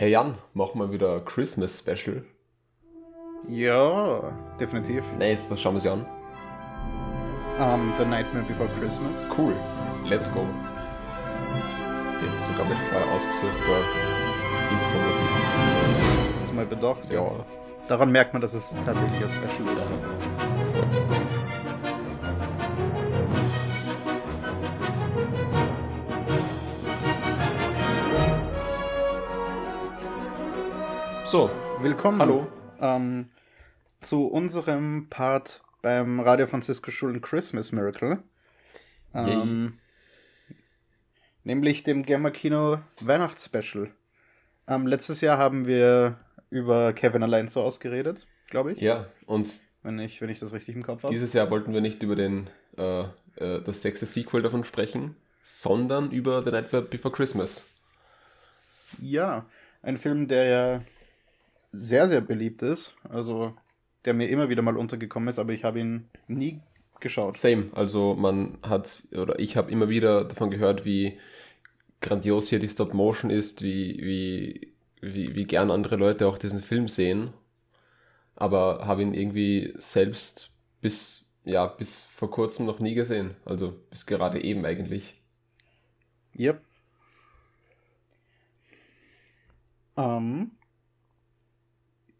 Hey Jan, machen wir wieder Christmas Special. Ja, definitiv. Nice, was schauen wir uns an? Um, The Nightmare Before Christmas. Cool, let's go. Okay, sogar mit frei ausgesuchter Intro-Musik. Das ist mal bedacht. Ja. Daran merkt man, dass es tatsächlich ein Special ist. So, Willkommen. Hallo. Ähm, zu unserem Part beim Radio Francisco Schulen Christmas Miracle. Ähm, nämlich dem Gamma Kino Weihnachtsspecial. Ähm, letztes Jahr haben wir über Kevin allein so ausgeredet, glaube ich. ja, und Wenn ich, wenn ich das richtig im Kopf habe. dieses Jahr wollten wir nicht über den, äh, äh, das sechste Sequel davon sprechen, sondern über The Nightmare Before Christmas. Ja, ein Film, der ja sehr, sehr beliebt ist. Also, der mir immer wieder mal untergekommen ist, aber ich habe ihn nie geschaut. Same, also man hat, oder ich habe immer wieder davon gehört, wie grandios hier die Stop Motion ist, wie, wie, wie, wie gern andere Leute auch diesen Film sehen. Aber habe ihn irgendwie selbst bis, ja, bis vor kurzem noch nie gesehen. Also bis gerade eben eigentlich. Yep. Ähm,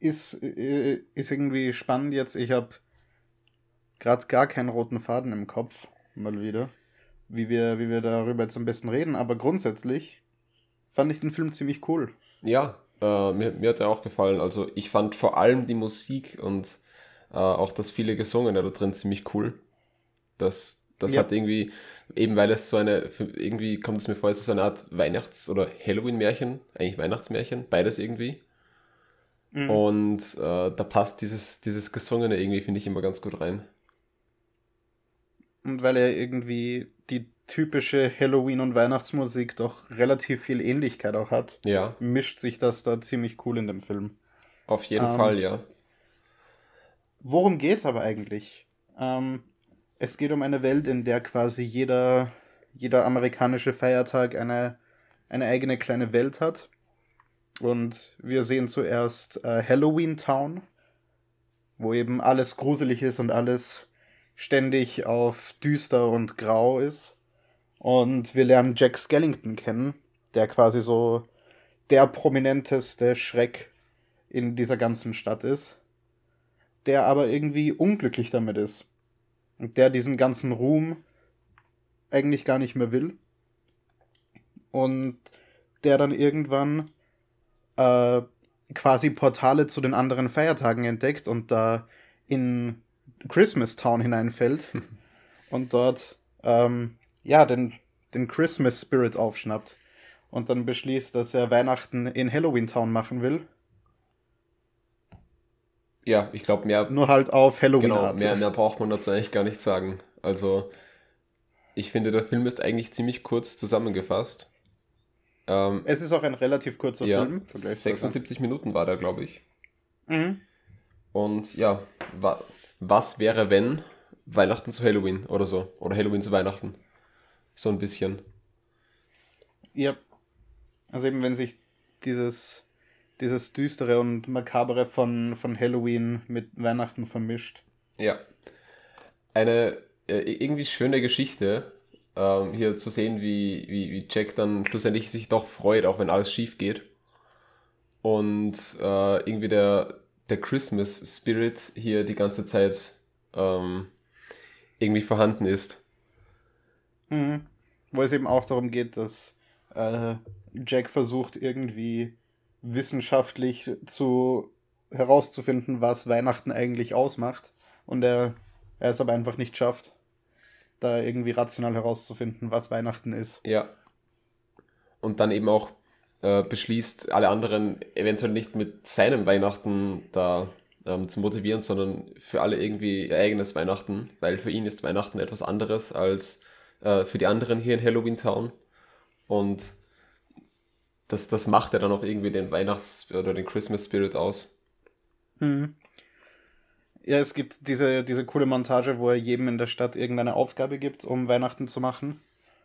ist, äh, ist irgendwie spannend jetzt. Ich habe gerade gar keinen roten Faden im Kopf, mal wieder, wie wir, wie wir darüber jetzt am besten reden. Aber grundsätzlich fand ich den Film ziemlich cool. Ja, äh, mir, mir hat er auch gefallen. Also ich fand vor allem die Musik und äh, auch das viele Gesungene da drin ziemlich cool. Das, das Ja. hat irgendwie, eben weil es so eine, irgendwie kommt es mir vor, es ist so eine Art Weihnachts- oder Halloween-Märchen, eigentlich Weihnachtsmärchen, beides irgendwie. Mhm. Und äh, da passt dieses, dieses Gesungene irgendwie, finde ich, immer ganz gut rein. Und weil er irgendwie die typische Halloween- und Weihnachtsmusik doch relativ viel Ähnlichkeit auch hat, Ja, mischt sich das da ziemlich cool in dem Film. auf jeden Ähm, Fall, ja. Worum geht's aber eigentlich? Ähm, es geht um eine Welt, in der quasi jeder, jeder amerikanische Feiertag eine, eine eigene kleine Welt hat. Und wir sehen zuerst äh, Halloween Town, wo eben alles gruselig ist und alles ständig auf düster und grau ist. Und wir lernen Jack Skellington kennen, der quasi so der prominenteste Schreck in dieser ganzen Stadt ist der aber irgendwie unglücklich damit ist. Und der diesen ganzen Ruhm eigentlich gar nicht mehr will. Und der dann irgendwann äh, quasi Portale zu den anderen Feiertagen entdeckt und da in Christmas Town hineinfällt und dort ähm, ja den, den Christmas Spirit aufschnappt und dann beschließt, dass er Weihnachten in Halloween Town machen will, Ja, ich glaube, mehr, nur halt auf Halloween Genau, Art. mehr, mehr braucht man dazu eigentlich gar nicht sagen. Also, ich finde, der Film ist eigentlich ziemlich kurz zusammengefasst. Ähm, Es ist auch ein relativ kurzer ja, Film. vergleichsweise. 76 Minuten war der, glaube ich. Mhm. Und ja, wa was wäre, wenn Weihnachten zu Halloween oder so? Oder Halloween zu Weihnachten? So ein bisschen. Ja. Also eben, wenn sich dieses, dieses Düstere und Makabere von, von Halloween mit Weihnachten vermischt. Ja. Eine äh, irgendwie schöne Geschichte, ähm, hier zu sehen, wie, wie, wie Jack dann schlussendlich sich doch freut, auch wenn alles schief geht. Und äh, irgendwie der, der Christmas Spirit hier die ganze Zeit ähm, irgendwie vorhanden ist. Mhm. Wo es eben auch darum geht, dass äh, Jack versucht, irgendwie wissenschaftlich zu herauszufinden, was Weihnachten eigentlich ausmacht. Und er, er es aber einfach nicht schafft, da irgendwie rational herauszufinden, was Weihnachten ist. Ja. Und dann eben auch äh, beschließt, alle anderen eventuell nicht mit seinem Weihnachten da ähm, zu motivieren, sondern für alle irgendwie ihr eigenes Weihnachten, weil für ihn ist Weihnachten etwas anderes als äh, für die anderen hier in Halloween Town. Und das, das macht ja dann auch irgendwie den Weihnachts- oder den Christmas Spirit aus. Mhm. Ja, es gibt diese, diese coole Montage, wo er jedem in der Stadt irgendeine Aufgabe gibt, um Weihnachten zu machen.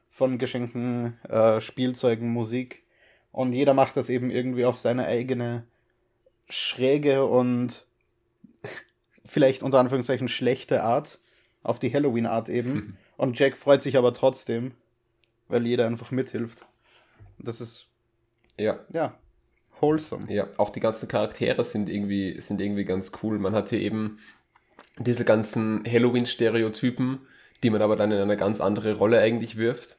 Von Geschenken, äh, Spielzeugen, Musik. Und jeder macht das eben irgendwie auf seine eigene schräge und vielleicht unter Anführungszeichen schlechte Art. Auf die Halloween-Art eben. Mhm. Und Jack freut sich aber trotzdem, weil jeder einfach mithilft. Das ist. Ja. Ja. Wholesome. Ja, auch die ganzen Charaktere sind irgendwie, sind irgendwie ganz cool. Man hat hier eben diese ganzen Halloween-Stereotypen, die man aber dann in eine ganz andere Rolle eigentlich wirft.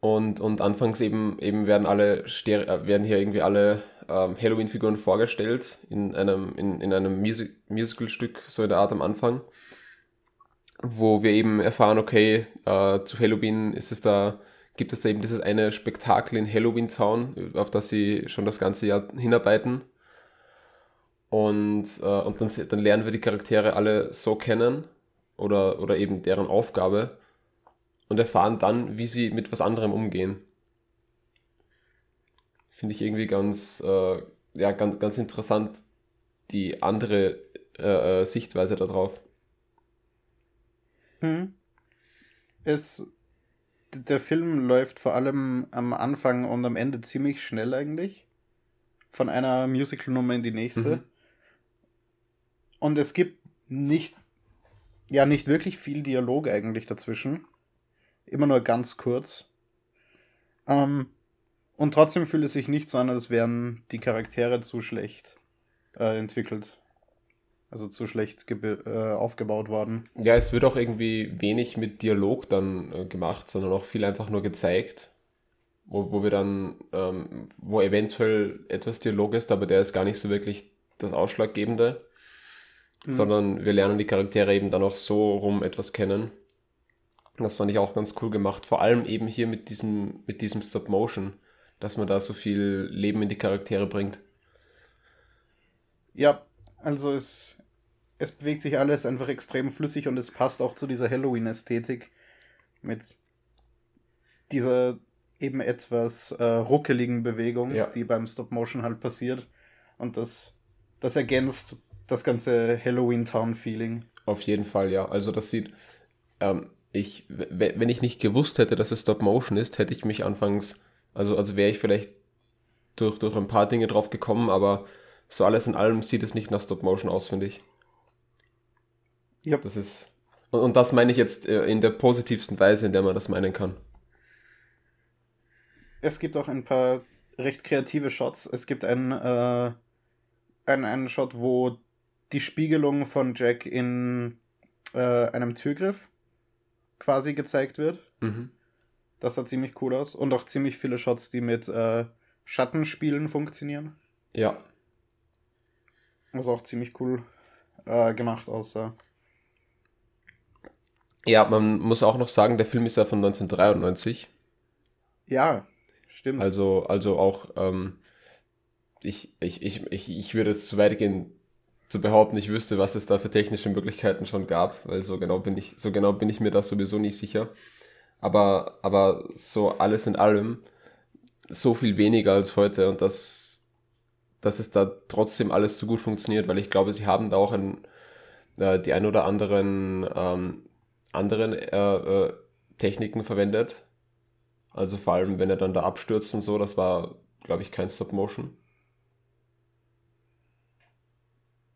Und, und anfangs eben, eben werden alle Stere äh, werden hier irgendwie alle ähm, Halloween-Figuren vorgestellt in einem, in, in einem Music Musical-Stück, so in der Art am Anfang, wo wir eben erfahren, okay, äh, zu Halloween ist es da, gibt es da eben dieses eine Spektakel in Halloween Town, auf das sie schon das ganze Jahr hinarbeiten. Und, äh, und dann, dann lernen wir die Charaktere alle so kennen oder, oder eben deren Aufgabe und erfahren dann, wie sie mit was anderem umgehen. Finde ich irgendwie ganz, äh, ja, ganz, ganz interessant, die andere äh, äh Sichtweise darauf. Hm. Es, der Film läuft vor allem am Anfang und am Ende ziemlich schnell eigentlich. Von einer Musical-Nummer in die nächste. Mhm. Und es gibt nicht, ja, nicht wirklich viel Dialog eigentlich dazwischen. Immer nur ganz kurz. Ähm, und trotzdem fühlt es sich nicht so an, als wären die Charaktere zu schlecht äh, entwickelt. Also zu schlecht äh, aufgebaut worden. Ja, es wird auch irgendwie wenig mit Dialog dann äh, gemacht, sondern auch viel einfach nur gezeigt. Wo, wo wir dann, ähm, wo eventuell etwas Dialog ist, aber der ist gar nicht so wirklich das Ausschlaggebende. Mhm. Sondern wir lernen die Charaktere eben dann auch so rum etwas kennen. Das fand ich auch ganz cool gemacht. Vor allem eben hier mit diesem, mit diesem Stop Motion, dass man da so viel Leben in die Charaktere bringt. Ja, also es, es bewegt sich alles einfach extrem flüssig und es passt auch zu dieser Halloween-Ästhetik mit dieser eben etwas äh, ruckeligen Bewegung, ja. die beim Stop Motion halt passiert. Und das, das ergänzt das ganze Halloween-Town-Feeling. Auf jeden Fall, ja. Also das sieht, ähm, ich, wenn ich nicht gewusst hätte, dass es Stop Motion ist, hätte ich mich anfangs, also, also wäre ich vielleicht durch, durch ein paar Dinge drauf gekommen, aber so alles in allem sieht es nicht nach Stop Motion aus, finde ich. Ja. Das ist, und, und das meine ich jetzt äh, in der positivsten Weise, in der man das meinen kann. Es gibt auch ein paar recht kreative Shots. Es gibt einen, äh, einen, einen Shot, wo die Spiegelung von Jack in äh, einem Türgriff quasi gezeigt wird. Mhm. Das sah ziemlich cool aus. Und auch ziemlich viele Shots, die mit äh, Schattenspielen funktionieren. Ja. Was auch ziemlich cool äh, gemacht aussah. Ja, man muss auch noch sagen, der Film ist ja von 1993. Ja, stimmt. Also, also auch, ähm, ich, ich, ich, ich, ich würde es zu weit gehen, zu behaupten, ich wüsste, was es da für technische Möglichkeiten schon gab, weil so genau bin ich, so genau bin ich mir da sowieso nicht sicher. Aber, aber so alles in allem so viel weniger als heute und das, dass es da trotzdem alles so gut funktioniert, weil ich glaube, sie haben da auch ein, äh, die ein oder anderen ähm, anderen äh, äh, Techniken verwendet. Also vor allem, wenn er dann da abstürzt und so, das war, glaube ich, kein Stop Motion.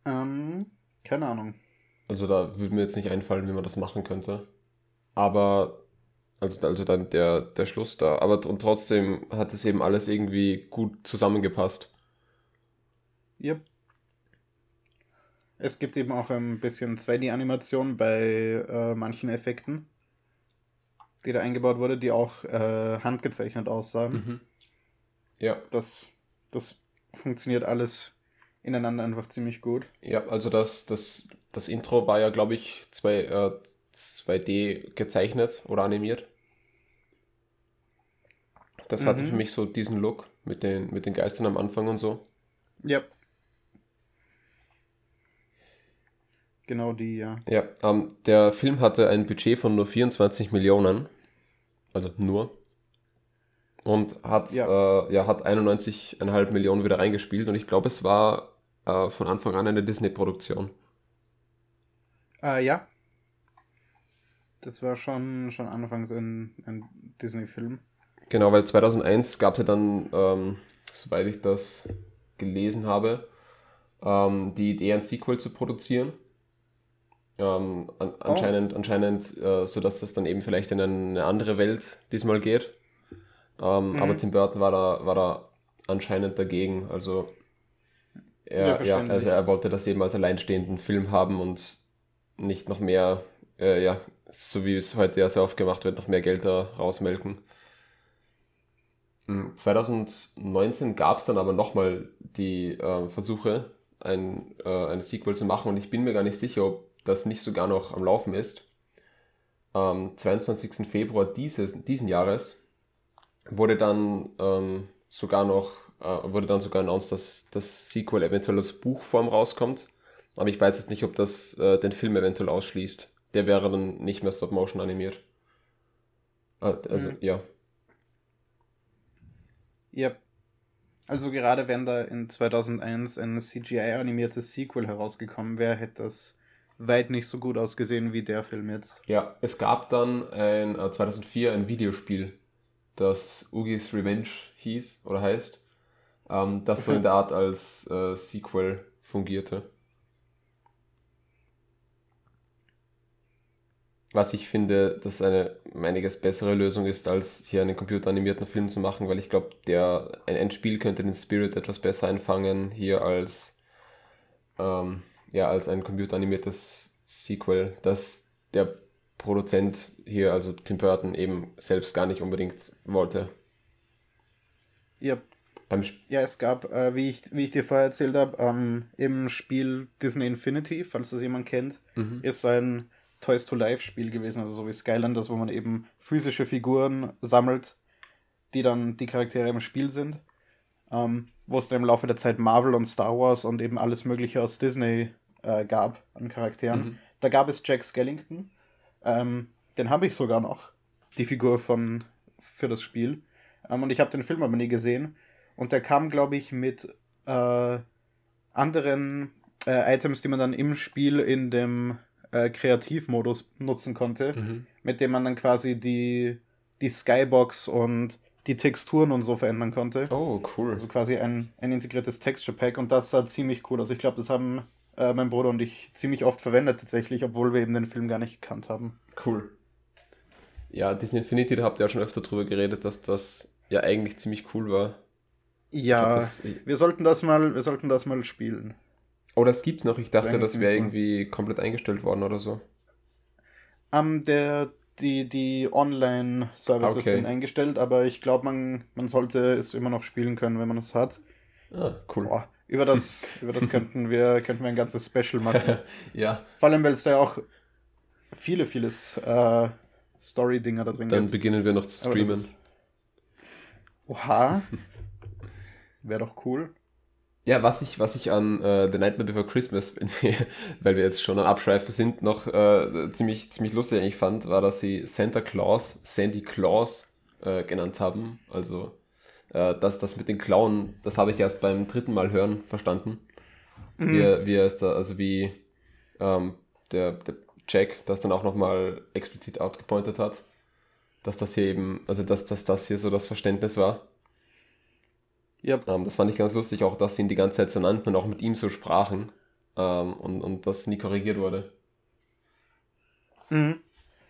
Ähm, keine Ahnung. Also da würde mir jetzt nicht einfallen, wie man das machen könnte. Aber, also, also dann der, der Schluss da. Aber und trotzdem hat es eben alles irgendwie gut zusammengepasst. Yep. Es gibt eben auch ein bisschen 2D-Animation bei äh, manchen Effekten, die da eingebaut wurde, die auch äh, handgezeichnet aussahen. Mhm. Ja. Das, das funktioniert alles ineinander einfach ziemlich gut. Ja, also das, das, das Intro war ja, glaube ich, zwei, äh, 2D gezeichnet oder animiert. Das mhm. hatte für mich so diesen Look mit den, mit den Geistern am Anfang und so. Ja. Genau die, ja. Ja, ähm, der Film hatte ein Budget von nur 24 Millionen. Also nur. Und hat, ja. Äh, ja, hat 91,5 Millionen wieder reingespielt. Und ich glaube, es war äh, von Anfang an eine Disney-Produktion. Äh, ja. Das war schon, schon anfangs ein, ein Disney-Film. Genau, weil 2001 gab es ja dann, ähm, soweit ich das gelesen habe, ähm, die Idee, ein Sequel zu produzieren. Ähm, an, anscheinend, oh. anscheinend äh, so dass das dann eben vielleicht in eine andere Welt diesmal geht. Ähm, mhm. Aber Tim Burton war da, war da anscheinend dagegen. Also er, ja, ja, also er wollte das eben als alleinstehenden Film haben und nicht noch mehr, äh, ja, so wie es heute ja sehr oft gemacht wird, noch mehr Geld da rausmelken. 2019 gab es dann aber nochmal die äh, Versuche, ein, äh, eine Sequel zu machen und ich bin mir gar nicht sicher, ob das nicht sogar noch am Laufen ist. Am 22. Februar dieses, diesen Jahres wurde dann ähm, sogar noch äh, wurde dann sogar announced, dass das Sequel eventuell als Buchform rauskommt. Aber ich weiß jetzt nicht, ob das äh, den Film eventuell ausschließt. Der wäre dann nicht mehr Stop-Motion animiert. Äh, also, mhm. ja. Ja. Also gerade wenn da in 2001 ein CGI-animiertes Sequel herausgekommen wäre, hätte das weit nicht so gut ausgesehen wie der Film jetzt. Ja, es gab dann ein, äh, 2004 ein Videospiel, das Ugis Revenge hieß oder heißt, ähm, das so in der Art als äh, Sequel fungierte. Was ich finde, dass eine einiges bessere Lösung ist, als hier einen computeranimierten Film zu machen, weil ich glaube, der ein Endspiel könnte den Spirit etwas besser einfangen hier als ähm, ja als ein computeranimiertes Sequel, das der Produzent hier, also Tim Burton, eben selbst gar nicht unbedingt wollte. Ja, ja, es gab, äh, wie, ich, wie ich dir vorher erzählt habe, ähm, im Spiel Disney Infinity, falls das jemand kennt, mhm. ist so ein Toys to Life Spiel gewesen, also so wie Skylanders, wo man eben physische Figuren sammelt, die dann die Charaktere im Spiel sind. Ähm, wo es dann im Laufe der Zeit Marvel und Star Wars und eben alles Mögliche aus Disney äh, gab an Charakteren. Mhm. Da gab es Jack Skellington. Ähm, den habe ich sogar noch, die Figur von für das Spiel. Ähm, und ich habe den Film aber nie gesehen. Und der kam, glaube ich, mit äh, anderen äh, Items, die man dann im Spiel in dem äh, Kreativmodus nutzen konnte, mhm. mit dem man dann quasi die, die Skybox und die Texturen und so verändern konnte. Oh, cool. Also quasi ein, ein integriertes Texture Pack und das sah ziemlich cool. Also ich glaube, das haben äh, mein Bruder und ich ziemlich oft verwendet tatsächlich, obwohl wir eben den Film gar nicht gekannt haben. Cool. Ja, Disney Infinity, da habt ihr ja schon öfter drüber geredet, dass das ja eigentlich ziemlich cool war. Ja, das, wir sollten das mal, wir sollten das mal spielen. Oh, das gibt's noch. Ich dachte, das wäre irgendwie komplett eingestellt worden oder so. Um, der, die, die Online-Services okay. sind eingestellt, aber ich glaube, man, man sollte es immer noch spielen können, wenn man es hat. Ah, cool. Boah, über das, über das könnten wir, könnten wir ein ganzes Special machen. ja. Vor allem, weil es da ja auch viele, vieles äh, Story-Dinger da drin Dann gibt. beginnen wir noch zu streamen. Oha. Wäre doch cool. Ja, was ich, was ich an äh, The Nightmare Before Christmas, wir, weil wir jetzt schon am Abschweifen sind, noch äh, ziemlich, ziemlich lustig eigentlich fand, war, dass sie Santa Claus, Sandy Claus äh, genannt haben. Also äh, das, das mit den Klauen, das habe ich erst beim dritten Mal hören verstanden. Mhm. Wie, wie es da, also wie ähm, der, der Jack das dann auch nochmal explizit outgepointet hat, dass das hier eben, also dass, dass das hier so das Verständnis war. Ja. Ähm, das fand ich ganz lustig, auch dass sie ihn die ganze Zeit so nannten und auch mit ihm so sprachen ähm, und, und das nie korrigiert wurde. Mhm.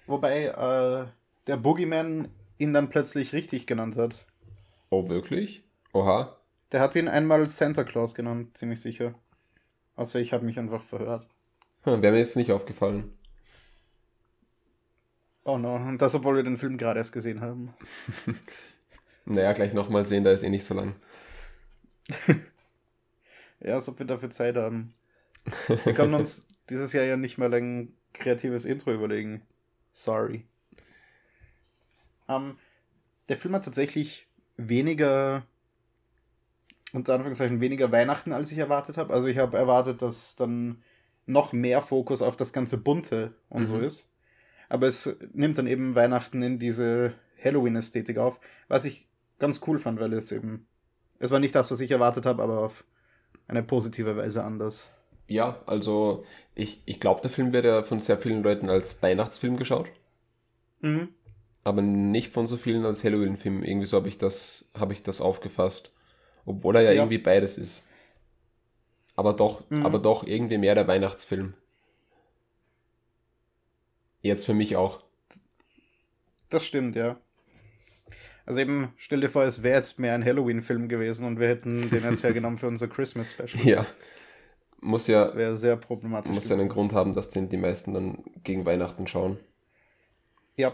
Wobei äh, der Boogeyman ihn dann plötzlich richtig genannt hat. Oh, wirklich? Oha. Der hat ihn einmal Santa Claus genannt, ziemlich sicher. Also ich habe mich einfach verhört. Hm, Wäre mir jetzt nicht aufgefallen. Oh no, und das, obwohl wir den Film gerade erst gesehen haben. naja, gleich nochmal sehen, da ist eh nicht so lang. ja, als ob wir dafür Zeit haben. Wir können uns dieses Jahr ja nicht mal ein kreatives Intro überlegen. Sorry. Ähm, der Film hat tatsächlich weniger, unter Anführungszeichen, weniger Weihnachten, als ich erwartet habe. Also ich habe erwartet, dass dann noch mehr Fokus auf das ganze Bunte und mhm. so ist. Aber es nimmt dann eben Weihnachten in diese Halloween-Ästhetik auf, was ich ganz cool fand, weil es eben es war nicht das, was ich erwartet habe, aber auf eine positive Weise anders. Ja, also ich, ich glaube, der Film wird ja von sehr vielen Leuten als Weihnachtsfilm geschaut. Mhm. Aber nicht von so vielen als Halloween-Film. Irgendwie so habe ich das, habe ich das aufgefasst. Obwohl er ja, ja, irgendwie beides ist. Aber doch, mhm. aber doch irgendwie mehr der Weihnachtsfilm. Jetzt für mich auch. Das stimmt, ja. Also eben, stell dir vor, es wäre jetzt mehr ein Halloween-Film gewesen und wir hätten den jetzt hergenommen für unser Christmas-Special. Ja. Muss ja. Das wäre sehr problematisch. Muss ja einen Grund haben, dass den die meisten dann gegen Weihnachten schauen. Ja.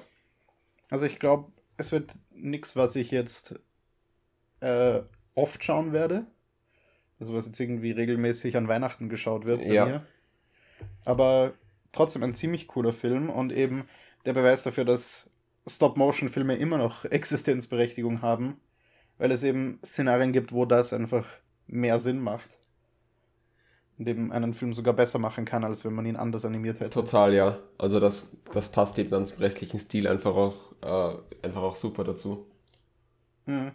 Also ich glaube, es wird nichts, was ich jetzt äh, oft schauen werde. Also was jetzt irgendwie regelmäßig an Weihnachten geschaut wird bei ja. mir. Aber trotzdem ein ziemlich cooler Film und eben der Beweis dafür, dass Stop-Motion-Filme immer noch Existenzberechtigung haben, weil es eben Szenarien gibt, wo das einfach mehr Sinn macht. Und eben einen Film sogar besser machen kann, als wenn man ihn anders animiert hätte. Total, ja. Also das, das passt eben dann zum restlichen Stil einfach auch, äh, einfach auch super dazu. Mhm.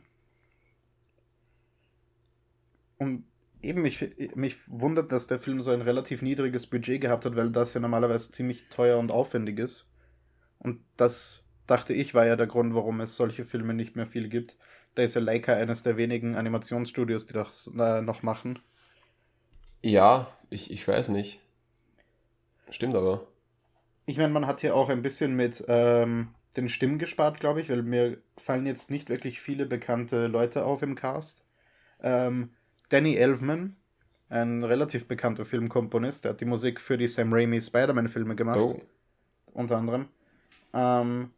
Und eben, mich, mich wundert, dass der Film so ein relativ niedriges Budget gehabt hat, weil das ja normalerweise ziemlich teuer und aufwendig ist. Und das dachte ich, war ja der Grund, warum es solche Filme nicht mehr viel gibt. Da ist ja Leica eines der wenigen Animationsstudios, die das äh, noch machen. Ja, ich, ich weiß nicht. Stimmt aber. Ich meine, man hat hier auch ein bisschen mit ähm, den Stimmen gespart, glaube ich, weil mir fallen jetzt nicht wirklich viele bekannte Leute auf im Cast. Ähm, Danny Elfman, ein relativ bekannter Filmkomponist, der hat die Musik für die Sam Raimi Spider-Man-Filme gemacht. Oh. Unter anderem. Ähm,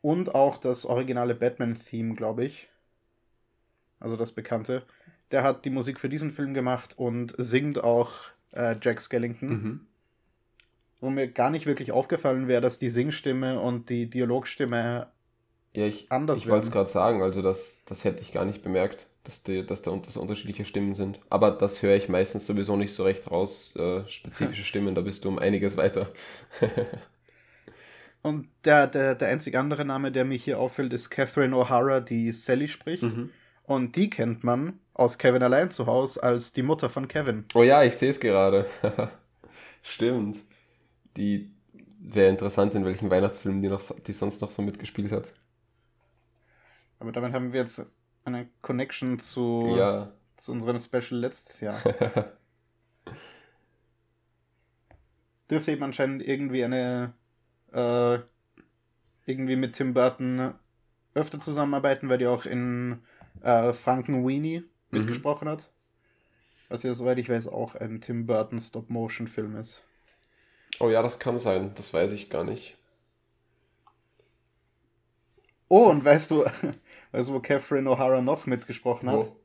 und auch das originale Batman-Theme, glaube ich. Also das bekannte. Der hat die Musik für diesen Film gemacht und singt auch äh, Jack Skellington. Mhm. Wo mir gar nicht wirklich aufgefallen wäre, dass die Singstimme und die Dialogstimme ja, ich, anders Ich wollte es gerade sagen, also das, das hätte ich gar nicht bemerkt, dass, die, dass da das unterschiedliche Stimmen sind. Aber das höre ich meistens sowieso nicht so recht raus. Äh, spezifische Stimmen, da bist du um einiges weiter. Und der, der, der einzige andere Name, der mir hier auffällt, ist Catherine O'Hara, die Sally spricht. Mhm. Und die kennt man aus Kevin allein zu Hause als die Mutter von Kevin. Oh ja, ich sehe es gerade. Stimmt. Die wäre interessant, in welchen Weihnachtsfilmen die, noch, die sonst noch so mitgespielt hat. Aber damit haben wir jetzt eine Connection zu, ja. zu unserem Special letztes Jahr. Dürfte eben anscheinend irgendwie eine äh, irgendwie mit Tim Burton öfter zusammenarbeiten, weil die auch in äh, Franken Weenie mhm. mitgesprochen hat. Was ja, soweit ich weiß, auch ein Tim Burton Stop-Motion-Film ist. Oh ja, das kann sein. Das weiß ich gar nicht. Oh, und weißt du, weißt du, wo Catherine O'Hara noch mitgesprochen hat? Wo?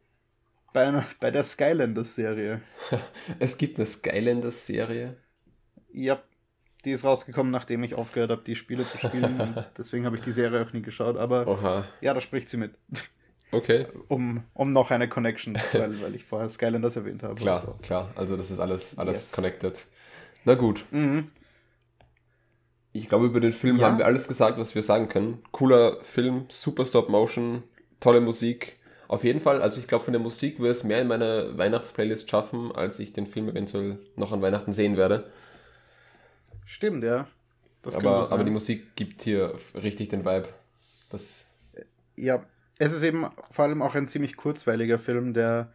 Bei, einer, bei der Skylanders-Serie. es gibt eine Skylanders-Serie? Ja, die ist rausgekommen, nachdem ich aufgehört habe, die Spiele zu spielen. deswegen habe ich die Serie auch nie geschaut. Aber Oha. ja, da spricht sie mit. Okay. Um, um noch eine Connection, weil, weil ich vorher Skylanders erwähnt habe. Klar, so. klar. Also das ist alles, alles yes. connected. Na gut. Mhm. Ich glaube, über den Film ja. haben wir alles gesagt, was wir sagen können. Cooler Film, super Stop-Motion, tolle Musik. Auf jeden Fall, also ich glaube, von der Musik würde es mehr in meine Weihnachtsplaylist schaffen, als ich den Film eventuell noch an Weihnachten sehen werde. Stimmt, ja. aber, aber die Musik gibt hier richtig den Vibe. Das ja, es ist eben vor allem auch ein ziemlich kurzweiliger Film, der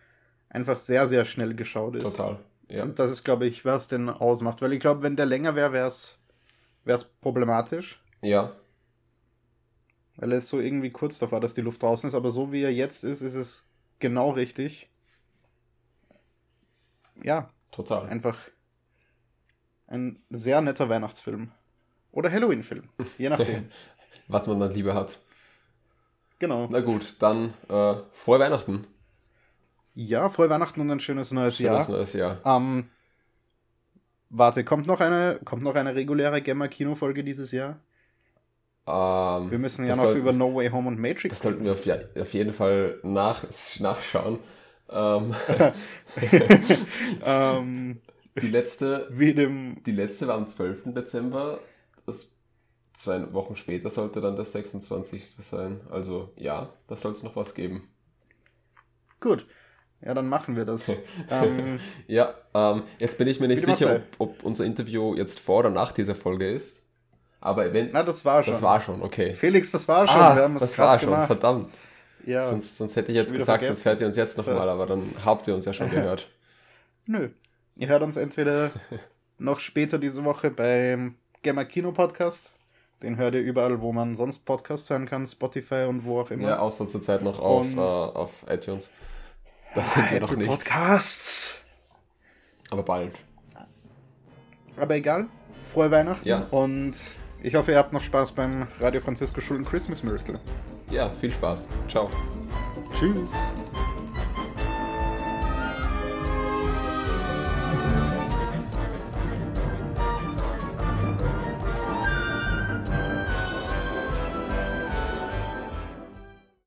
einfach sehr, sehr schnell geschaut ist. Total. Ja. Und das ist, glaube ich, was den ausmacht. Weil ich glaube, wenn der länger wäre, wäre es problematisch. Ja. Weil es so irgendwie kurz davor, dass die Luft draußen ist. Aber so wie er jetzt ist, ist es genau richtig. Ja. Total. Einfach ein sehr netter Weihnachtsfilm. Oder Halloween-Film, je nachdem. Was man dann lieber hat. Genau. Na gut, dann äh, frohe Weihnachten. Ja, frohe Weihnachten und ein schönes neues schönes Jahr. Schönes neues Jahr. Ähm, warte, kommt noch eine, kommt noch eine reguläre Gemma-Kinofolge dieses Jahr? Ähm, wir müssen ja noch sollten, über No Way Home und Matrix. Das sollten wir auf, auf jeden Fall nach, nachschauen. Ähm, ähm, die letzte, wie dem die letzte war am 12. Dezember. Das zwei Wochen später sollte dann der 26. sein. Also ja, da soll es noch was geben. Gut. Ja, dann machen wir das. ähm, ja, ähm, jetzt bin ich mir nicht sicher, ob, ob, unser Interview jetzt vor oder nach dieser Folge ist. Aber wenn. Na, das war schon. Das war schon, okay. Felix, das war schon. Ah, das war schon, gemacht. verdammt. Ja. Sonst, sonst hätte ich jetzt gesagt, vergessen. das hört ihr uns jetzt nochmal, aber dann habt ihr uns ja schon gehört. Nö. Ihr hört uns entweder noch später diese Woche beim Gamma Kino Podcast. Den hört ihr überall, wo man sonst Podcasts hören kann, Spotify und wo auch immer. Ja, außer zurzeit noch auf, Und- äh, auf iTunes. Da sind wir noch nicht. Podcasts. Aber bald. Aber egal. Frohe Weihnachten. Ja. Und ich hoffe, ihr habt noch Spaß beim Radio Francisco Schulen Christmas Miracle. Ja, viel Spaß. Ciao. Tschüss.